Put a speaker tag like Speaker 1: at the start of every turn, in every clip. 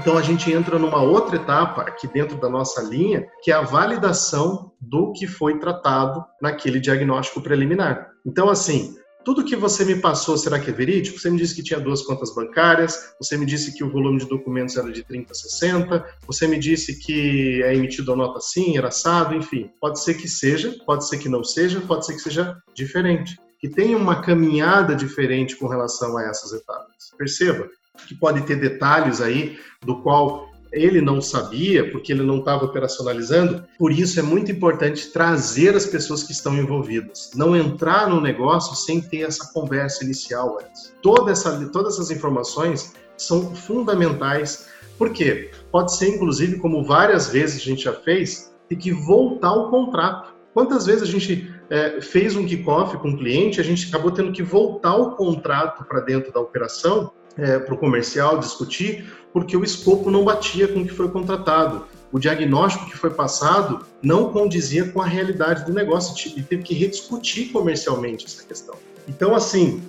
Speaker 1: Então a gente entra numa outra etapa aqui dentro da nossa linha, que é a validação do que foi tratado naquele diagnóstico preliminar. Então, assim, tudo que você me passou, será que é verídico? Você me disse que tinha duas contas bancárias, você me disse que o volume de documentos era de 30 a 60, você me disse que é emitido a nota assim, era assado, enfim. Pode ser que seja, pode ser que não seja, pode ser que seja diferente. Que tenha uma caminhada diferente com relação a essas etapas. Perceba que pode ter detalhes aí do qual ele não sabia, porque ele não estava operacionalizando. Por isso é muito importante trazer as pessoas que estão envolvidas, não entrar no negócio sem ter essa conversa inicial antes. Toda essa, todas essas informações são fundamentais, porque pode ser, inclusive, como várias vezes a gente já fez, ter que voltar o contrato. Quantas vezes a gente é, fez um kickoff com um cliente, a gente acabou tendo que voltar o contrato para dentro da operação é, para o comercial discutir, porque o escopo não batia com o que foi contratado. O diagnóstico que foi passado não condizia com a realidade do negócio e teve que rediscutir comercialmente essa questão. Então, assim,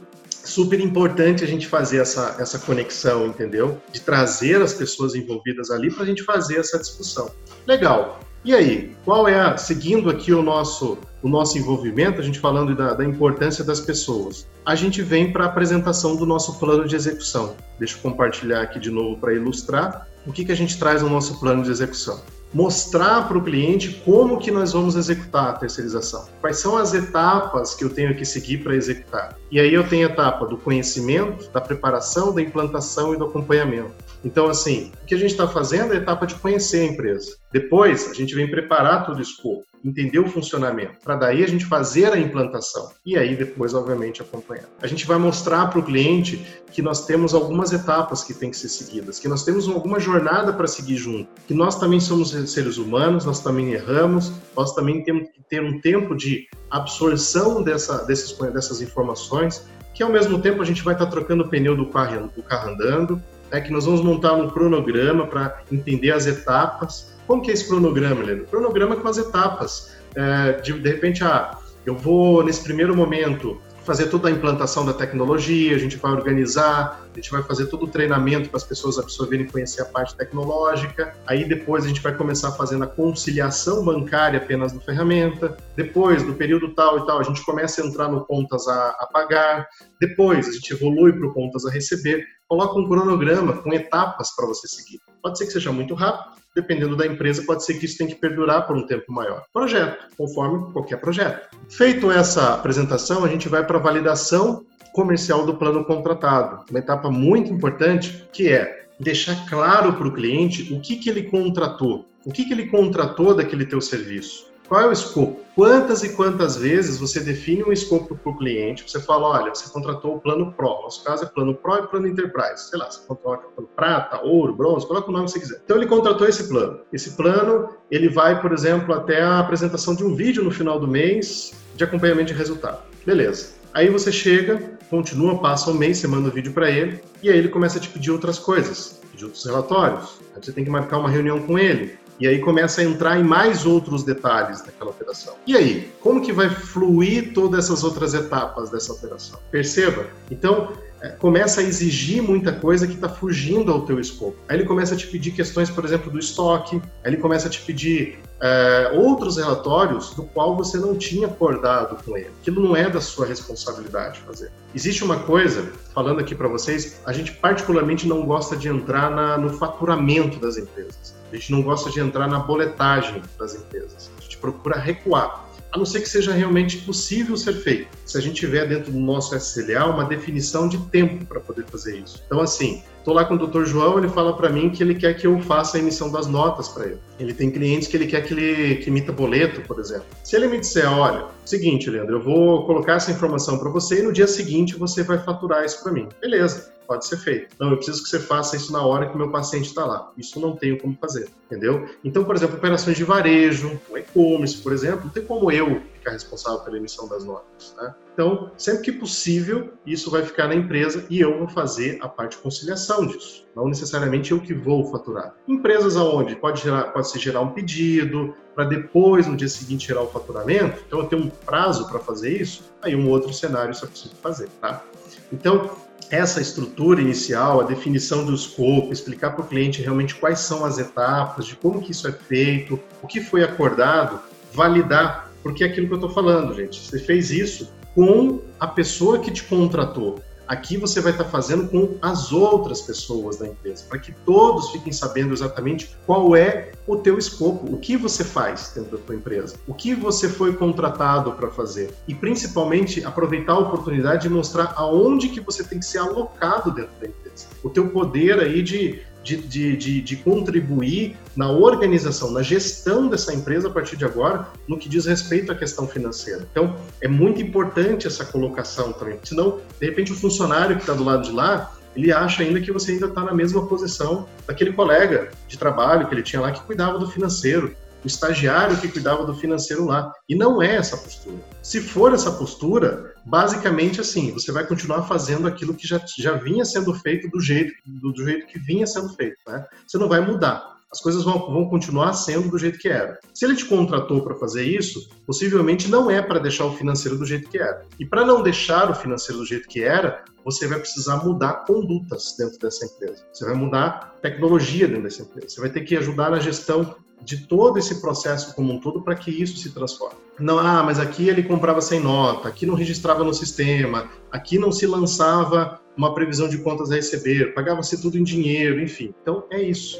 Speaker 1: super importante a gente fazer essa, essa conexão, entendeu? De trazer as pessoas envolvidas ali para a gente fazer essa discussão. Legal. E aí, qual é a, seguindo aqui o nosso, o nosso envolvimento, a gente falando da, da importância das pessoas, a gente vem para a apresentação do nosso plano de execução. Deixa eu compartilhar aqui de novo para ilustrar o que, que a gente traz no nosso plano de execução mostrar para o cliente como que nós vamos executar a terceirização. Quais são as etapas que eu tenho que seguir para executar? E aí eu tenho a etapa do conhecimento, da preparação, da implantação e do acompanhamento. Então, assim, o que a gente está fazendo é a etapa de conhecer a empresa. Depois, a gente vem preparar todo o escopo entender o funcionamento, para daí a gente fazer a implantação e aí depois, obviamente, acompanhar. A gente vai mostrar para o cliente que nós temos algumas etapas que têm que ser seguidas, que nós temos alguma jornada para seguir junto, que nós também somos seres humanos, nós também erramos, nós também temos que ter um tempo de absorção dessa, desses, dessas informações, que ao mesmo tempo a gente vai estar tá trocando o pneu do carro, do carro andando, né, que nós vamos montar um cronograma para entender as etapas. Como que é esse cronograma, Helena? Cronograma com as etapas. É, de, de repente, ah, eu vou, nesse primeiro momento, fazer toda a implantação da tecnologia, a gente vai organizar, a gente vai fazer todo o treinamento para as pessoas absorverem e conhecer a parte tecnológica. Aí depois a gente vai começar fazendo a conciliação bancária apenas no ferramenta. Depois, no período tal e tal, a gente começa a entrar no contas a, a pagar. Depois, a gente evolui para o contas a receber. Coloca um cronograma com etapas para você seguir. Pode ser que seja muito rápido, dependendo da empresa, pode ser que isso tenha que perdurar por um tempo maior. Projeto, conforme qualquer projeto. Feito essa apresentação, a gente vai para a validação comercial do plano contratado. Uma etapa muito importante que é deixar claro para o cliente o que, que ele contratou, o que, que ele contratou daquele teu serviço. Qual é o escopo? Quantas e quantas vezes você define um escopo para o cliente? Você fala, olha, você contratou o plano Pro. No nosso caso é plano Pro e plano Enterprise. Sei lá, você contratou plano prata, ouro, bronze, coloca o nome que você quiser. Então ele contratou esse plano. Esse plano, ele vai, por exemplo, até a apresentação de um vídeo no final do mês de acompanhamento de resultado. Beleza. Aí você chega, continua, passa um mês, você manda o vídeo para ele, e aí ele começa a te pedir outras coisas, pedir outros relatórios. Aí você tem que marcar uma reunião com ele. E aí começa a entrar em mais outros detalhes daquela operação. E aí, como que vai fluir todas essas outras etapas dessa operação? Perceba? Então, começa a exigir muita coisa que está fugindo ao teu escopo. Aí ele começa a te pedir questões, por exemplo, do estoque, aí ele começa a te pedir é, outros relatórios do qual você não tinha acordado com ele. Aquilo não é da sua responsabilidade fazer. Existe uma coisa, falando aqui para vocês, a gente particularmente não gosta de entrar na, no faturamento das empresas. A gente não gosta de entrar na boletagem das empresas. A gente procura recuar a não ser que seja realmente possível ser feito. Se a gente tiver dentro do nosso SLA uma definição de tempo para poder fazer isso. Então, assim, estou lá com o Dr. João, ele fala para mim que ele quer que eu faça a emissão das notas para ele. Ele tem clientes que ele quer que ele que emita boleto, por exemplo. Se ele me disser, olha, seguinte, Leandro, eu vou colocar essa informação para você e no dia seguinte você vai faturar isso para mim. Beleza pode ser feito. Não, eu preciso que você faça isso na hora que o meu paciente está lá. Isso não tenho como fazer, entendeu? Então, por exemplo, operações de varejo, e-commerce, por exemplo, não tem como eu ficar responsável pela emissão das notas, né? Então, sempre que possível, isso vai ficar na empresa e eu vou fazer a parte de conciliação disso. Não necessariamente eu que vou faturar. Empresas aonde pode, gerar, pode se gerar um pedido para depois, no dia seguinte, gerar o faturamento. Então, eu tenho um prazo para fazer isso. Aí, um outro cenário isso é possível fazer, tá? Então, essa estrutura inicial, a definição do escopo, explicar para o cliente realmente quais são as etapas, de como que isso é feito, o que foi acordado, validar, porque é aquilo que eu estou falando, gente. Você fez isso com a pessoa que te contratou. Aqui você vai estar fazendo com as outras pessoas da empresa, para que todos fiquem sabendo exatamente qual é o teu escopo, o que você faz dentro da tua empresa, o que você foi contratado para fazer e principalmente aproveitar a oportunidade de mostrar aonde que você tem que ser alocado dentro da empresa. O teu poder aí de de, de, de, de, contribuir na organização, na gestão dessa empresa a partir de agora, no que diz respeito à questão financeira. Então, é muito importante essa colocação também, senão, de repente, o funcionário que está do lado de lá, ele acha ainda que você ainda está na mesma posição daquele colega de trabalho que ele tinha lá que cuidava do financeiro, o estagiário que cuidava do financeiro lá. E não é essa postura. Se for essa postura, basicamente assim, você vai continuar fazendo aquilo que já, já vinha sendo feito do jeito, do, do jeito que vinha sendo feito. Né? Você não vai mudar. As coisas vão, vão continuar sendo do jeito que era. Se ele te contratou para fazer isso, possivelmente não é para deixar o financeiro do jeito que era. E para não deixar o financeiro do jeito que era, você vai precisar mudar condutas dentro dessa empresa. Você vai mudar tecnologia dentro dessa empresa. Você vai ter que ajudar na gestão de todo esse processo como um todo para que isso se transforme. Não, ah, mas aqui ele comprava sem nota, aqui não registrava no sistema, aqui não se lançava uma previsão de contas a receber, pagava-se tudo em dinheiro, enfim. Então é isso.